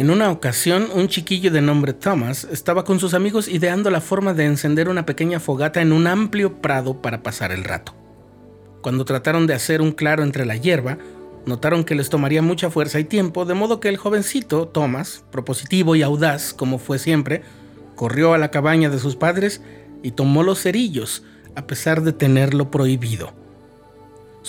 En una ocasión, un chiquillo de nombre Thomas estaba con sus amigos ideando la forma de encender una pequeña fogata en un amplio prado para pasar el rato. Cuando trataron de hacer un claro entre la hierba, notaron que les tomaría mucha fuerza y tiempo, de modo que el jovencito, Thomas, propositivo y audaz como fue siempre, corrió a la cabaña de sus padres y tomó los cerillos, a pesar de tenerlo prohibido.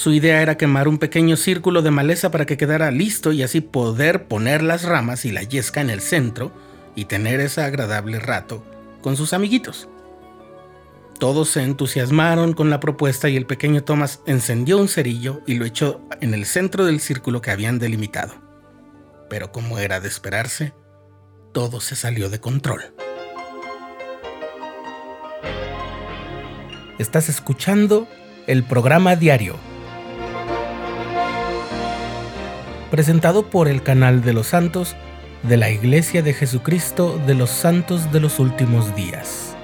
Su idea era quemar un pequeño círculo de maleza para que quedara listo y así poder poner las ramas y la yesca en el centro y tener ese agradable rato con sus amiguitos. Todos se entusiasmaron con la propuesta y el pequeño Thomas encendió un cerillo y lo echó en el centro del círculo que habían delimitado. Pero como era de esperarse, todo se salió de control. Estás escuchando el programa diario presentado por el canal de los santos de la Iglesia de Jesucristo de los Santos de los Últimos Días.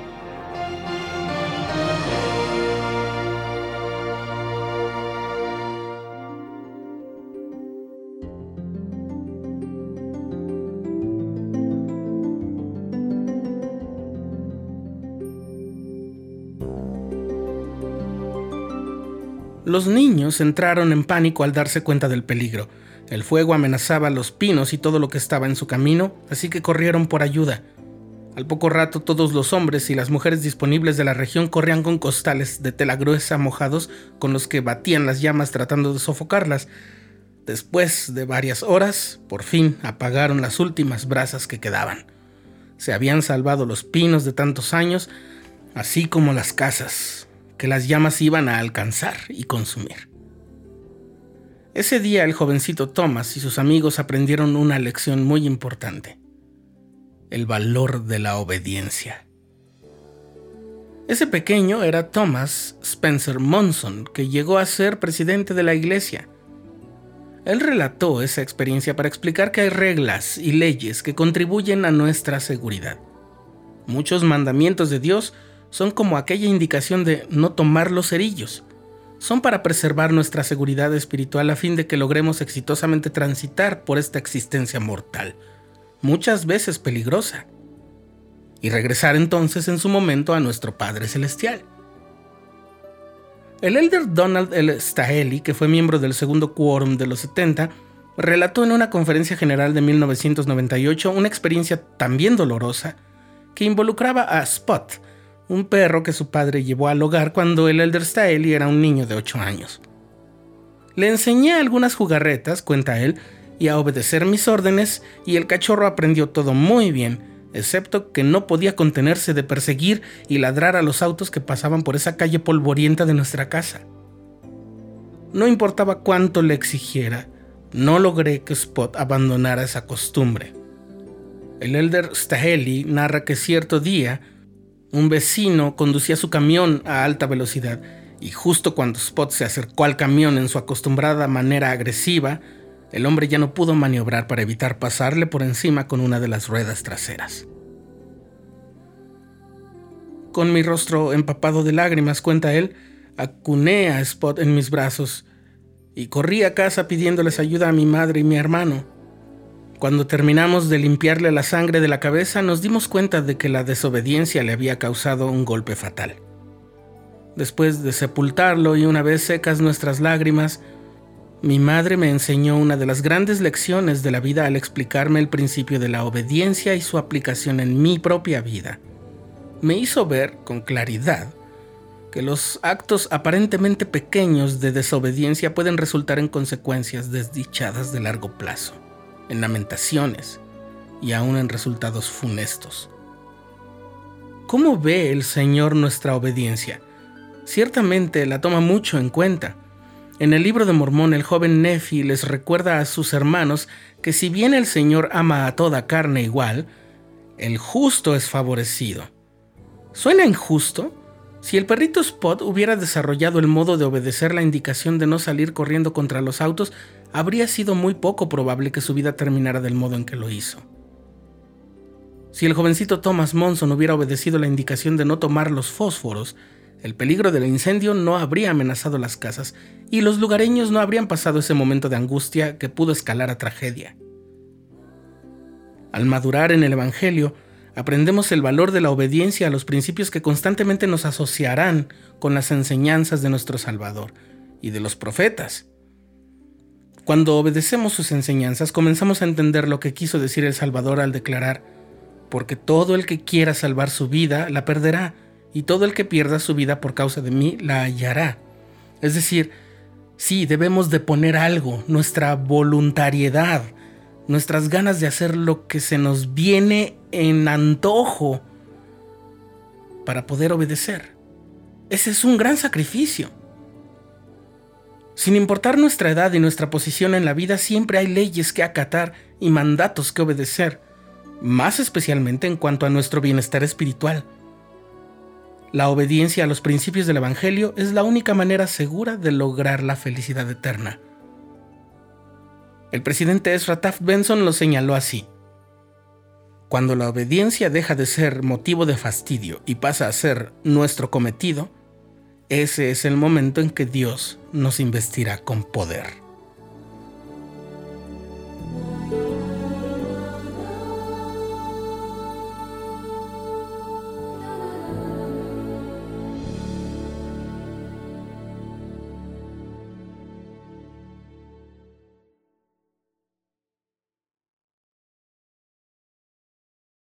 Los niños entraron en pánico al darse cuenta del peligro. El fuego amenazaba los pinos y todo lo que estaba en su camino, así que corrieron por ayuda. Al poco rato todos los hombres y las mujeres disponibles de la región corrían con costales de tela gruesa mojados con los que batían las llamas tratando de sofocarlas. Después de varias horas, por fin apagaron las últimas brasas que quedaban. Se habían salvado los pinos de tantos años, así como las casas, que las llamas iban a alcanzar y consumir. Ese día el jovencito Thomas y sus amigos aprendieron una lección muy importante. El valor de la obediencia. Ese pequeño era Thomas Spencer Monson, que llegó a ser presidente de la iglesia. Él relató esa experiencia para explicar que hay reglas y leyes que contribuyen a nuestra seguridad. Muchos mandamientos de Dios son como aquella indicación de no tomar los cerillos, son para preservar nuestra seguridad espiritual a fin de que logremos exitosamente transitar por esta existencia mortal, muchas veces peligrosa, y regresar entonces en su momento a nuestro Padre Celestial. El elder Donald L. Staheli, que fue miembro del segundo quórum de los 70, relató en una conferencia general de 1998 una experiencia también dolorosa que involucraba a Spot, un perro que su padre llevó al hogar cuando el Elder Staeli era un niño de 8 años. Le enseñé algunas jugarretas, cuenta él, y a obedecer mis órdenes, y el cachorro aprendió todo muy bien, excepto que no podía contenerse de perseguir y ladrar a los autos que pasaban por esa calle polvorienta de nuestra casa. No importaba cuánto le exigiera, no logré que Spot abandonara esa costumbre. El elder Staheli narra que cierto día un vecino conducía su camión a alta velocidad y justo cuando Spot se acercó al camión en su acostumbrada manera agresiva, el hombre ya no pudo maniobrar para evitar pasarle por encima con una de las ruedas traseras. Con mi rostro empapado de lágrimas, cuenta él, acuné a Spot en mis brazos y corrí a casa pidiéndoles ayuda a mi madre y mi hermano. Cuando terminamos de limpiarle la sangre de la cabeza, nos dimos cuenta de que la desobediencia le había causado un golpe fatal. Después de sepultarlo y una vez secas nuestras lágrimas, mi madre me enseñó una de las grandes lecciones de la vida al explicarme el principio de la obediencia y su aplicación en mi propia vida. Me hizo ver con claridad que los actos aparentemente pequeños de desobediencia pueden resultar en consecuencias desdichadas de largo plazo en lamentaciones y aún en resultados funestos. ¿Cómo ve el Señor nuestra obediencia? Ciertamente la toma mucho en cuenta. En el libro de Mormón el joven Nefi les recuerda a sus hermanos que si bien el Señor ama a toda carne igual, el justo es favorecido. ¿Suena injusto? Si el perrito Spot hubiera desarrollado el modo de obedecer la indicación de no salir corriendo contra los autos, habría sido muy poco probable que su vida terminara del modo en que lo hizo. Si el jovencito Thomas Monson hubiera obedecido la indicación de no tomar los fósforos, el peligro del incendio no habría amenazado las casas y los lugareños no habrían pasado ese momento de angustia que pudo escalar a tragedia. Al madurar en el Evangelio, aprendemos el valor de la obediencia a los principios que constantemente nos asociarán con las enseñanzas de nuestro Salvador y de los profetas. Cuando obedecemos sus enseñanzas, comenzamos a entender lo que quiso decir el Salvador al declarar, porque todo el que quiera salvar su vida la perderá, y todo el que pierda su vida por causa de mí la hallará. Es decir, sí, debemos de poner algo, nuestra voluntariedad, nuestras ganas de hacer lo que se nos viene en antojo para poder obedecer. Ese es un gran sacrificio. Sin importar nuestra edad y nuestra posición en la vida, siempre hay leyes que acatar y mandatos que obedecer, más especialmente en cuanto a nuestro bienestar espiritual. La obediencia a los principios del Evangelio es la única manera segura de lograr la felicidad eterna. El presidente Ezra Taft Benson lo señaló así. Cuando la obediencia deja de ser motivo de fastidio y pasa a ser nuestro cometido, ese es el momento en que Dios nos investirá con poder.